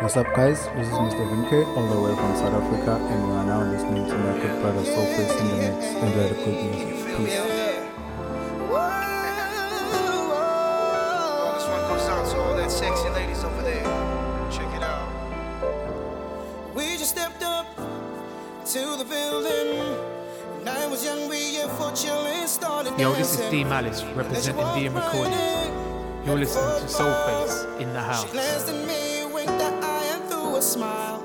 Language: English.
What's up, guys? This is Mr. Vinke, all the way from South Africa, and you are now listening to my good brother Soulface in the mix. Enjoy the good music. Peace. This one goes out to all that sexy ladies over there. Check it out. We just stepped up to the building. When I was young, we here for chillin', started Yo, this is dancing. D Malice representing Let's DM walk Recordings. You're listening to Soulface in the house. Smile.